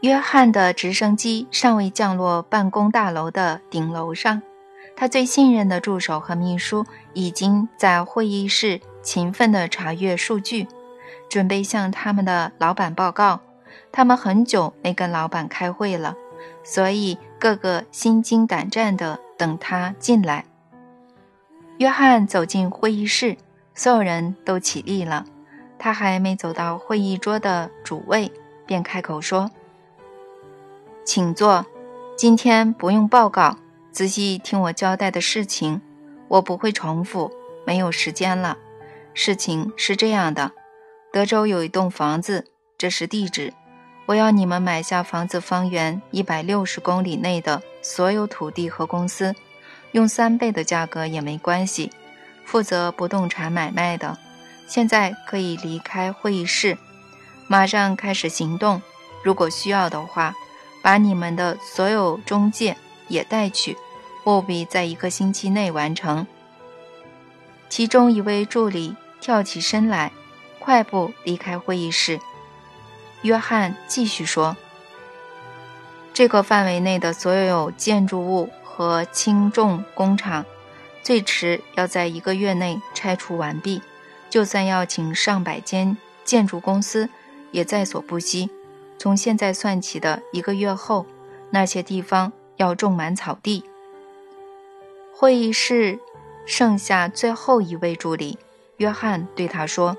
约翰的直升机尚未降落办公大楼的顶楼上，他最信任的助手和秘书已经在会议室勤奋地查阅数据，准备向他们的老板报告。他们很久没跟老板开会了，所以个个心惊胆战地等他进来。约翰走进会议室，所有人都起立了。他还没走到会议桌的主位，便开口说。请坐，今天不用报告，仔细听我交代的事情，我不会重复，没有时间了。事情是这样的，德州有一栋房子，这是地址，我要你们买下房子方圆一百六十公里内的所有土地和公司，用三倍的价格也没关系。负责不动产买卖的，现在可以离开会议室，马上开始行动。如果需要的话。把你们的所有中介也带去，务必在一个星期内完成。其中一位助理跳起身来，快步离开会议室。约翰继续说：“这个范围内的所有建筑物和轻重工厂，最迟要在一个月内拆除完毕。就算要请上百间建筑公司，也在所不惜。”从现在算起的一个月后，那些地方要种满草地。会议室剩下最后一位助理，约翰对他说：“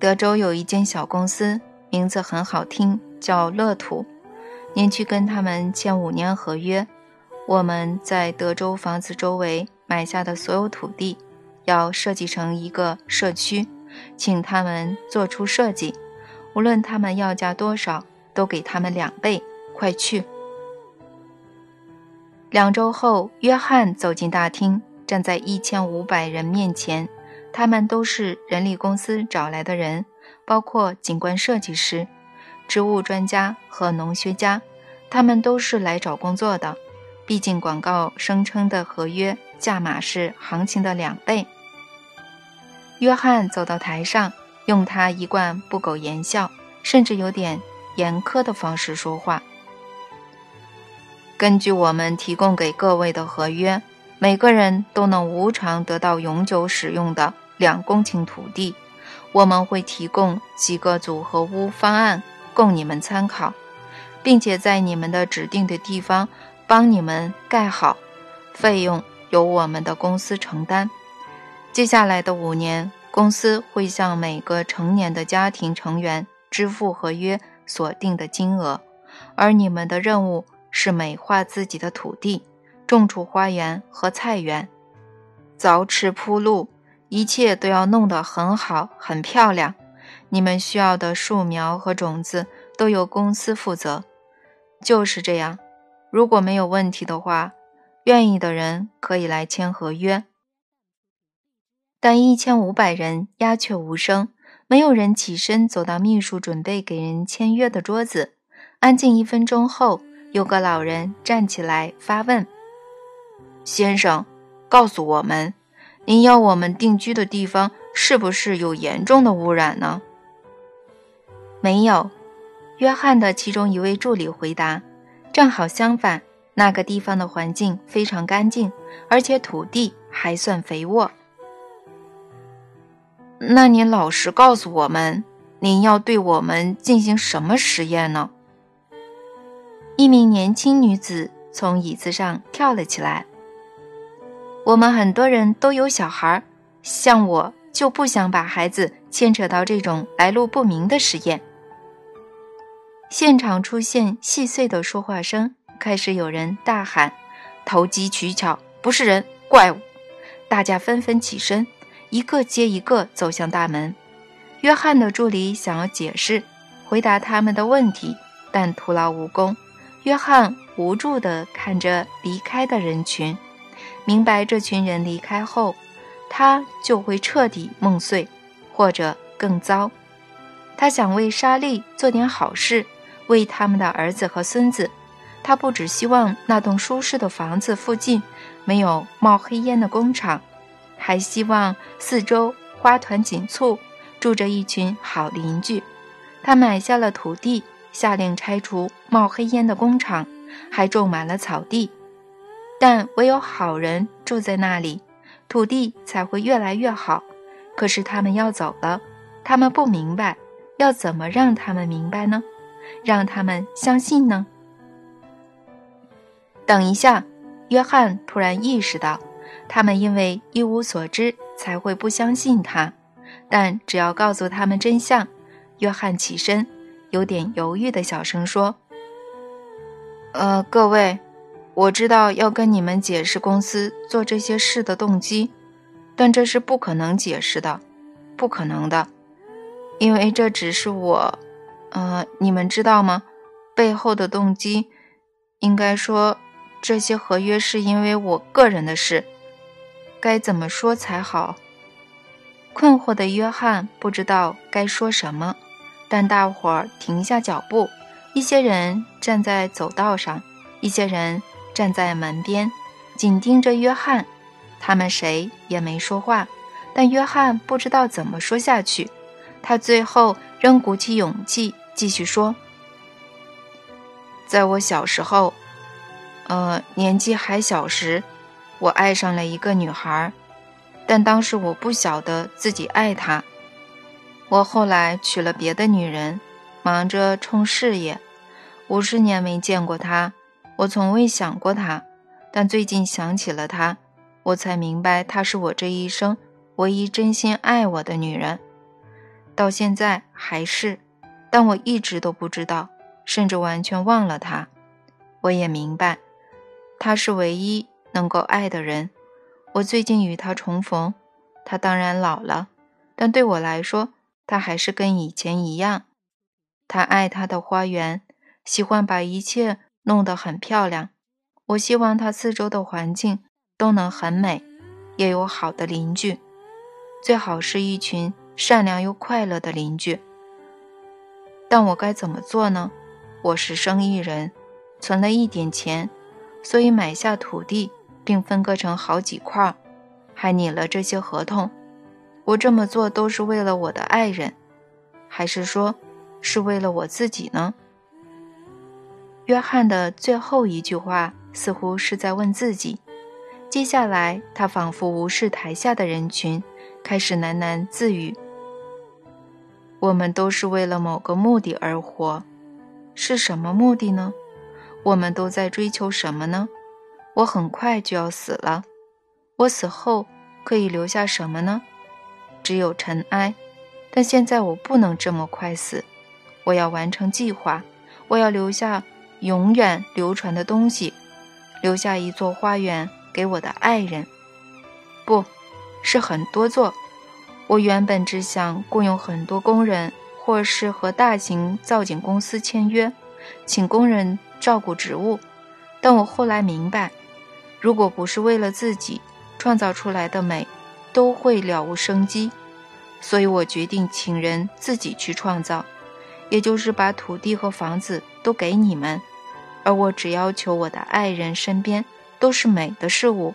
德州有一间小公司，名字很好听，叫乐土。您去跟他们签五年合约。我们在德州房子周围买下的所有土地，要设计成一个社区，请他们做出设计。”无论他们要价多少，都给他们两倍。快去！两周后，约翰走进大厅，站在一千五百人面前，他们都是人力公司找来的人，包括景观设计师、植物专家和农学家。他们都是来找工作的，毕竟广告声称的合约价码是行情的两倍。约翰走到台上。用他一贯不苟言笑，甚至有点严苛的方式说话。根据我们提供给各位的合约，每个人都能无偿得到永久使用的两公顷土地。我们会提供几个组合屋方案供你们参考，并且在你们的指定的地方帮你们盖好，费用由我们的公司承担。接下来的五年。公司会向每个成年的家庭成员支付合约所定的金额，而你们的任务是美化自己的土地，种出花园和菜园，凿池铺路，一切都要弄得很好、很漂亮。你们需要的树苗和种子都由公司负责。就是这样，如果没有问题的话，愿意的人可以来签合约。但一千五百人鸦雀无声，没有人起身走到秘书准备给人签约的桌子。安静一分钟后，有个老人站起来发问：“先生，告诉我们，您要我们定居的地方是不是有严重的污染呢？”“没有。”约翰的其中一位助理回答。“正好相反，那个地方的环境非常干净，而且土地还算肥沃。”那您老实告诉我们，您要对我们进行什么实验呢？一名年轻女子从椅子上跳了起来。我们很多人都有小孩，像我就不想把孩子牵扯到这种来路不明的实验。现场出现细碎的说话声，开始有人大喊：“投机取巧，不是人，怪物！”大家纷纷起身。一个接一个走向大门，约翰的助理想要解释、回答他们的问题，但徒劳无功。约翰无助地看着离开的人群，明白这群人离开后，他就会彻底梦碎，或者更糟。他想为莎莉做点好事，为他们的儿子和孙子。他不只希望那栋舒适的房子附近没有冒黑烟的工厂。还希望四周花团锦簇，住着一群好邻居。他买下了土地，下令拆除冒黑烟的工厂，还种满了草地。但唯有好人住在那里，土地才会越来越好。可是他们要走了，他们不明白，要怎么让他们明白呢？让他们相信呢？等一下，约翰突然意识到，他们因为一无所知才会不相信他。但只要告诉他们真相，约翰起身，有点犹豫的小声说：“呃，各位，我知道要跟你们解释公司做这些事的动机，但这是不可能解释的，不可能的，因为这只是我……呃，你们知道吗？背后的动机，应该说……”这些合约是因为我个人的事，该怎么说才好？困惑的约翰不知道该说什么，但大伙儿停下脚步，一些人站在走道上，一些人站在门边，紧盯着约翰。他们谁也没说话，但约翰不知道怎么说下去。他最后仍鼓起勇气继续说：“在我小时候。”呃，年纪还小时，我爱上了一个女孩，但当时我不晓得自己爱她。我后来娶了别的女人，忙着冲事业，五十年没见过她，我从未想过她，但最近想起了她，我才明白她是我这一生唯一真心爱我的女人，到现在还是，但我一直都不知道，甚至完全忘了她。我也明白。她是唯一能够爱的人。我最近与他重逢，他当然老了，但对我来说，他还是跟以前一样。他爱他的花园，喜欢把一切弄得很漂亮。我希望他四周的环境都能很美，也有好的邻居，最好是一群善良又快乐的邻居。但我该怎么做呢？我是生意人，存了一点钱。所以买下土地，并分割成好几块，还拟了这些合同。我这么做都是为了我的爱人，还是说，是为了我自己呢？约翰的最后一句话似乎是在问自己。接下来，他仿佛无视台下的人群，开始喃喃自语：“我们都是为了某个目的而活，是什么目的呢？”我们都在追求什么呢？我很快就要死了，我死后可以留下什么呢？只有尘埃。但现在我不能这么快死，我要完成计划，我要留下永远流传的东西，留下一座花园给我的爱人，不是很多座。我原本只想雇佣很多工人，或是和大型造景公司签约，请工人。照顾植物，但我后来明白，如果不是为了自己创造出来的美，都会了无生机。所以我决定请人自己去创造，也就是把土地和房子都给你们，而我只要求我的爱人身边都是美的事物。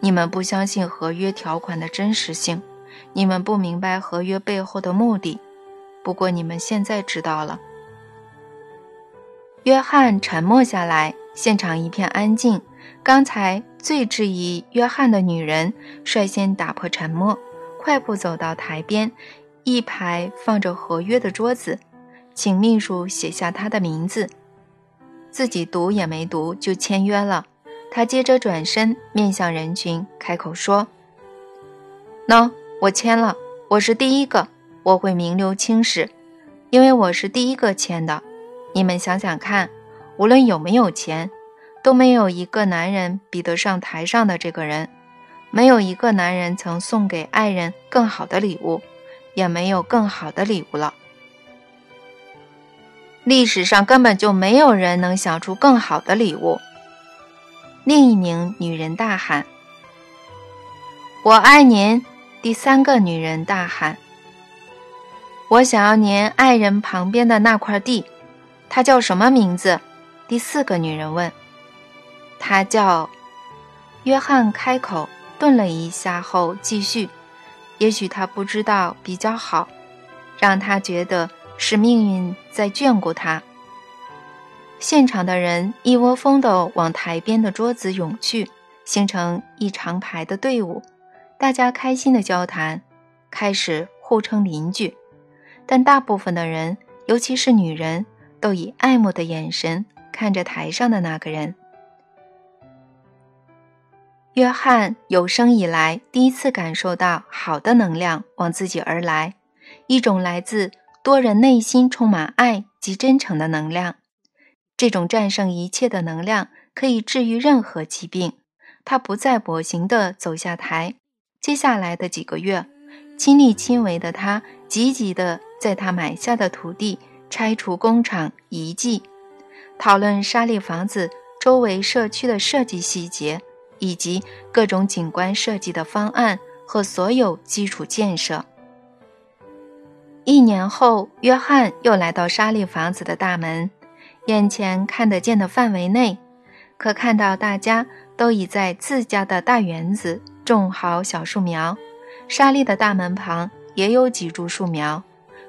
你们不相信合约条款的真实性，你们不明白合约背后的目的。不过你们现在知道了。约翰沉默下来，现场一片安静。刚才最质疑约翰的女人率先打破沉默，快步走到台边，一排放着合约的桌子，请秘书写下他的名字，自己读也没读就签约了。他接着转身面向人群，开口说：“喏，我签了，我是第一个，我会名留青史，因为我是第一个签的。”你们想想看，无论有没有钱，都没有一个男人比得上台上的这个人，没有一个男人曾送给爱人更好的礼物，也没有更好的礼物了。历史上根本就没有人能想出更好的礼物。另一名女人大喊：“我爱您！”第三个女人大喊：“我想要您爱人旁边的那块地。”他叫什么名字？第四个女人问。他叫约翰。开口顿了一下后继续：“也许他不知道比较好，让他觉得是命运在眷顾他。现场的人一窝蜂地往台边的桌子涌去，形成一长排的队伍，大家开心地交谈，开始互称邻居。但大部分的人，尤其是女人，都以爱慕的眼神看着台上的那个人。约翰有生以来第一次感受到好的能量往自己而来，一种来自多人内心充满爱及真诚的能量。这种战胜一切的能量可以治愈任何疾病。他不再跛行地走下台。接下来的几个月，亲力亲为的他积极地在他买下的土地拆除工厂遗迹，讨论沙利房子周围社区的设计细节。以及各种景观设计的方案和所有基础建设。一年后，约翰又来到沙利房子的大门，眼前看得见的范围内，可看到大家都已在自家的大园子种好小树苗。沙利的大门旁也有几株树苗，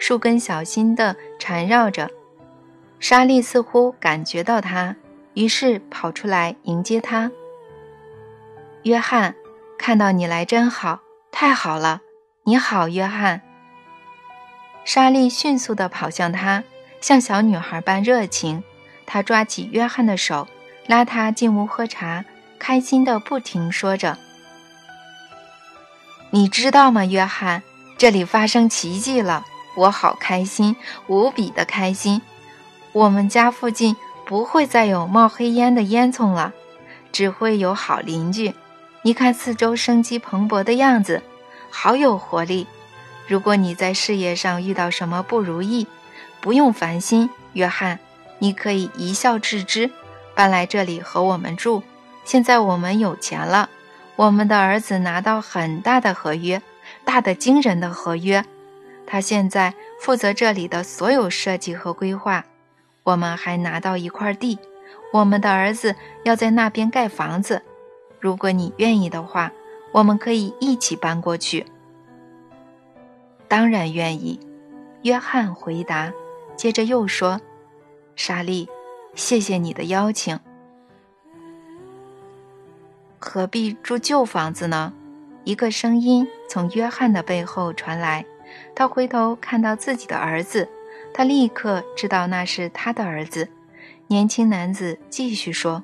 树根小心地缠绕着。莎莉似乎感觉到他，于是跑出来迎接他。约翰，看到你来真好，太好了！你好，约翰。莎莉迅速地跑向他，像小女孩般热情。她抓起约翰的手，拉他进屋喝茶，开心地不停说着：“你知道吗，约翰？这里发生奇迹了，我好开心，无比的开心。我们家附近不会再有冒黑烟的烟囱了，只会有好邻居。”你看四周生机蓬勃的样子，好有活力。如果你在事业上遇到什么不如意，不用烦心，约翰，你可以一笑置之，搬来这里和我们住。现在我们有钱了，我们的儿子拿到很大的合约，大的惊人的合约。他现在负责这里的所有设计和规划。我们还拿到一块地，我们的儿子要在那边盖房子。如果你愿意的话，我们可以一起搬过去。当然愿意，约翰回答。接着又说：“莎莉，谢谢你的邀请。何必住旧房子呢？”一个声音从约翰的背后传来。他回头看到自己的儿子，他立刻知道那是他的儿子。年轻男子继续说。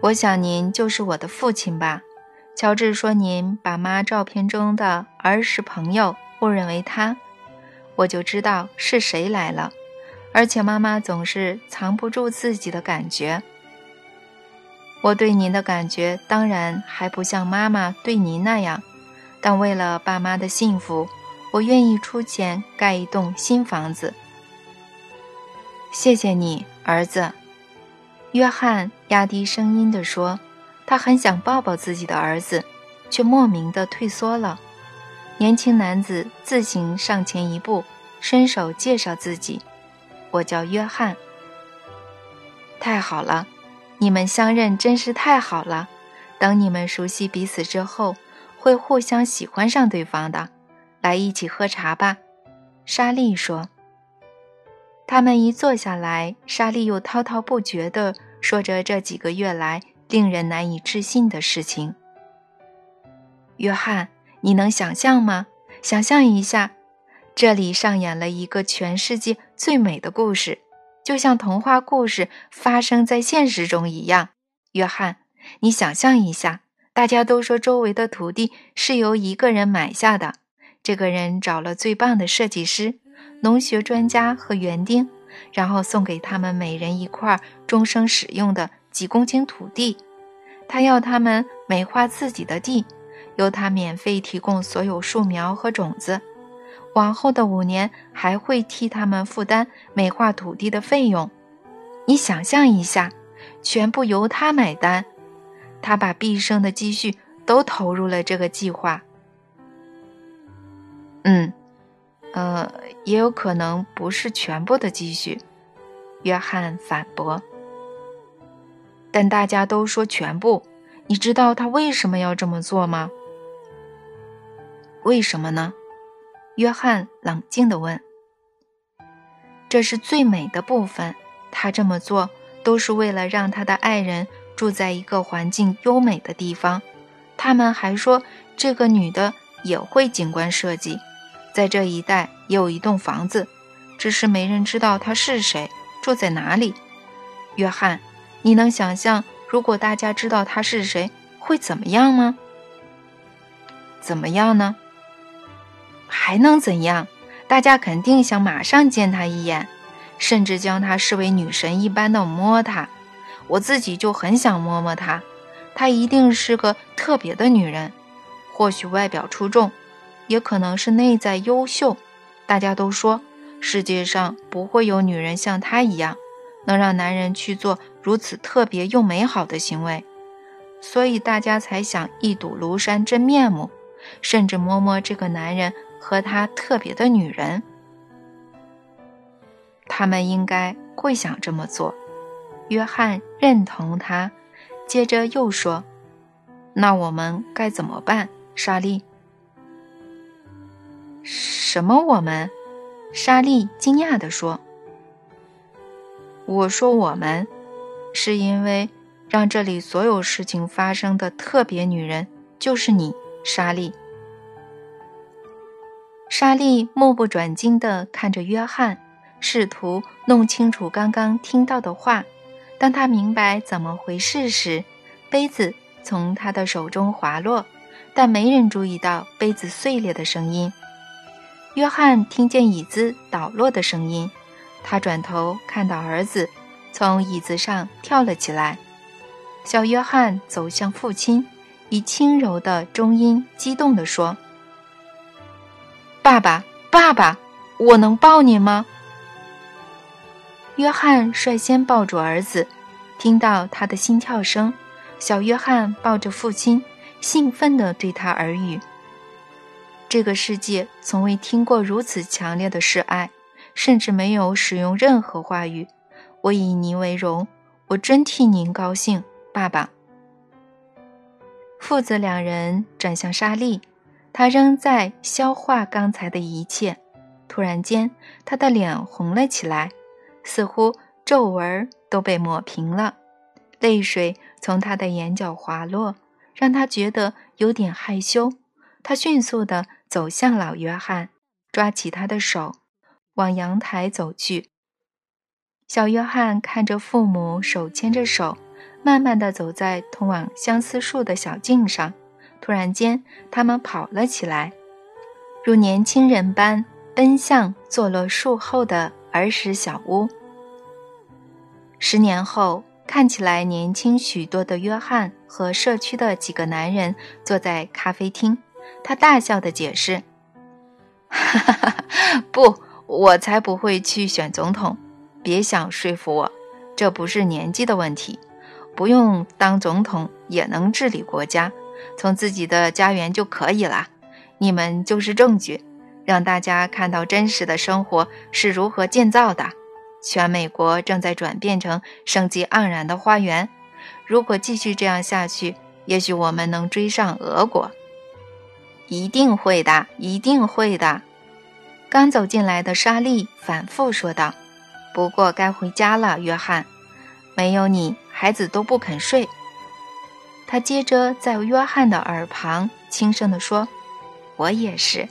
我想您就是我的父亲吧？乔治说您把妈照片中的儿时朋友误认为他，我就知道是谁来了。而且妈妈总是藏不住自己的感觉。我对您的感觉当然还不像妈妈对您那样，但为了爸妈的幸福，我愿意出钱盖一栋新房子。谢谢你，儿子。约翰压低声音地说：“他很想抱抱自己的儿子，却莫名的退缩了。”年轻男子自行上前一步，伸手介绍自己：“我叫约翰。”太好了，你们相认真是太好了。等你们熟悉彼此之后，会互相喜欢上对方的。来，一起喝茶吧。”莎莉说。他们一坐下来，莎莉又滔滔不绝地说着这几个月来令人难以置信的事情。约翰，你能想象吗？想象一下，这里上演了一个全世界最美的故事，就像童话故事发生在现实中一样。约翰，你想象一下，大家都说周围的土地是由一个人买下的，这个人找了最棒的设计师。农学专家和园丁，然后送给他们每人一块终生使用的几公顷土地。他要他们美化自己的地，由他免费提供所有树苗和种子。往后的五年还会替他们负担美化土地的费用。你想象一下，全部由他买单。他把毕生的积蓄都投入了这个计划。嗯。呃，也有可能不是全部的积蓄，约翰反驳。但大家都说全部。你知道他为什么要这么做吗？为什么呢？约翰冷静地问。这是最美的部分。他这么做都是为了让他的爱人住在一个环境优美的地方。他们还说，这个女的也会景观设计，在这一带也有一栋房子，只是没人知道她是谁，住在哪里。约翰，你能想象如果大家知道她是谁会怎么样吗？怎么样呢？还能怎样？大家肯定想马上见她一眼，甚至将她视为女神一般的摸她。我自己就很想摸摸她。她一定是个特别的女人，或许外表出众，也可能是内在优秀。大家都说世界上不会有女人像她一样，能让男人去做如此特别又美好的行为，所以大家才想一睹庐山真面目，甚至摸摸这个男人。和他特别的女人，他们应该会想这么做。约翰认同他，接着又说：“那我们该怎么办？”莎莉，什么？我们？莎莉惊讶地说：“我说我们，是因为让这里所有事情发生的特别女人就是你，莎莉。”莎莉目不转睛地看着约翰，试图弄清楚刚刚听到的话。当他明白怎么回事时，杯子从他的手中滑落，但没人注意到杯子碎裂的声音。约翰听见椅子倒落的声音，他转头看到儿子从椅子上跳了起来。小约翰走向父亲，以轻柔的中音激动地说。爸爸，爸爸，我能抱你吗？约翰率先抱住儿子，听到他的心跳声，小约翰抱着父亲，兴奋地对他耳语：“这个世界从未听过如此强烈的示爱，甚至没有使用任何话语。我以您为荣，我真替您高兴，爸爸。”父子两人转向莎莉。他仍在消化刚才的一切，突然间，他的脸红了起来，似乎皱纹都被抹平了，泪水从他的眼角滑落，让他觉得有点害羞。他迅速地走向老约翰，抓起他的手，往阳台走去。小约翰看着父母手牵着手，慢慢地走在通往相思树的小径上。突然间，他们跑了起来，如年轻人般奔向坐落树后的儿时小屋。十年后，看起来年轻许多的约翰和社区的几个男人坐在咖啡厅，他大笑地解释：“哈哈哈，不，我才不会去选总统！别想说服我，这不是年纪的问题，不用当总统也能治理国家。”从自己的家园就可以了，你们就是证据，让大家看到真实的生活是如何建造的。全美国正在转变成生机盎然的花园。如果继续这样下去，也许我们能追上俄国。一定会的，一定会的。刚走进来的莎莉反复说道：“不过该回家了，约翰，没有你，孩子都不肯睡。”他接着在约翰的耳旁轻声地说：“我也是。”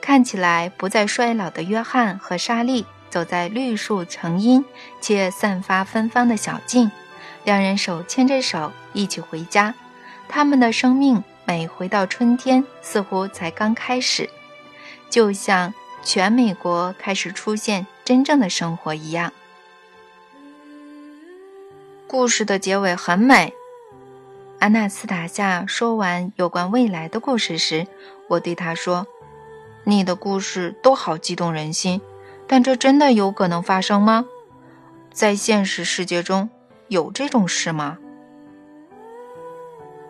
看起来不再衰老的约翰和莎莉走在绿树成荫且散发芬芳的小径，两人手牵着手一起回家。他们的生命每回到春天，似乎才刚开始，就像全美国开始出现真正的生活一样。故事的结尾很美。安纳斯塔夏说完有关未来的故事时，我对他说：“你的故事都好激动人心，但这真的有可能发生吗？在现实世界中有这种事吗？”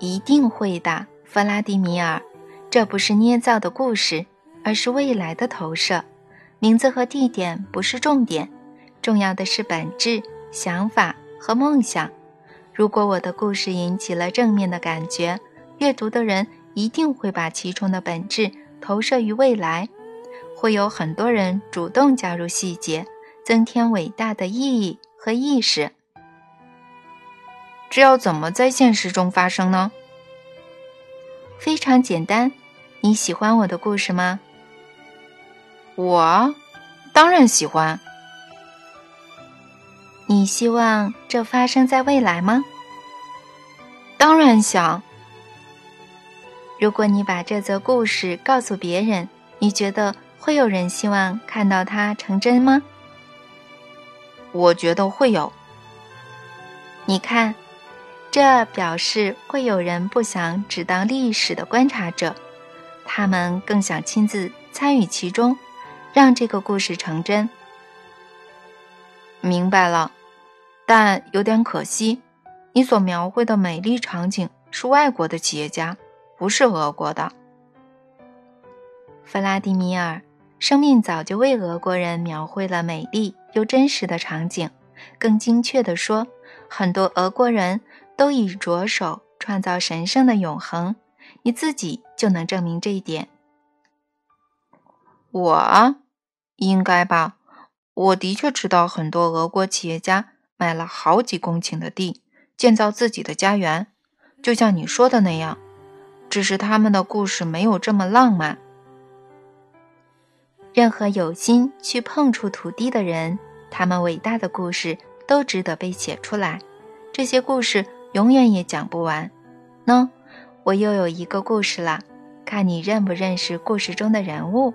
一定会的，弗拉迪米尔。这不是捏造的故事，而是未来的投射。名字和地点不是重点，重要的是本质、想法和梦想。如果我的故事引起了正面的感觉，阅读的人一定会把其中的本质投射于未来，会有很多人主动加入细节，增添伟大的意义和意识。这要怎么在现实中发生呢？非常简单，你喜欢我的故事吗？我当然喜欢。你希望这发生在未来吗？当然想。如果你把这则故事告诉别人，你觉得会有人希望看到它成真吗？我觉得会有。你看，这表示会有人不想只当历史的观察者，他们更想亲自参与其中，让这个故事成真。明白了，但有点可惜，你所描绘的美丽场景是外国的企业家。不是俄国的，弗拉迪米尔，生命早就为俄国人描绘了美丽又真实的场景。更精确地说，很多俄国人都已着手创造神圣的永恒。你自己就能证明这一点。我应该吧？我的确知道很多俄国企业家买了好几公顷的地，建造自己的家园，就像你说的那样。只是他们的故事没有这么浪漫。任何有心去碰触土地的人，他们伟大的故事都值得被写出来。这些故事永远也讲不完。喏，我又有一个故事了，看你认不认识故事中的人物。